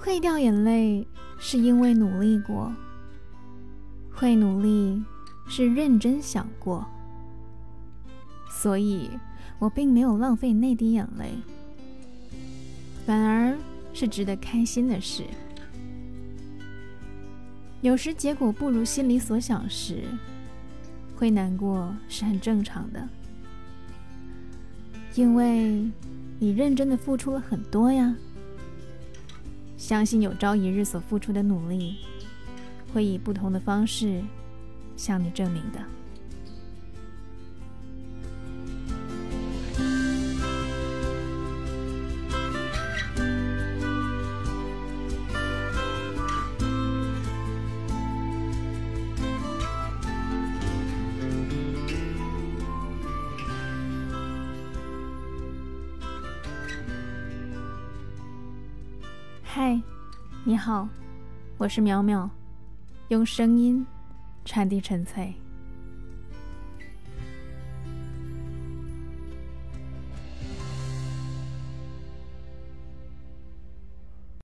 会掉眼泪是因为努力过，会努力是认真想过，所以我并没有浪费那滴眼泪，反而是值得开心的事。有时结果不如心里所想时，会难过是很正常的，因为你认真的付出了很多呀。相信有朝一日所付出的努力，会以不同的方式向你证明的。嗨，你好，我是淼淼，用声音传递纯粹。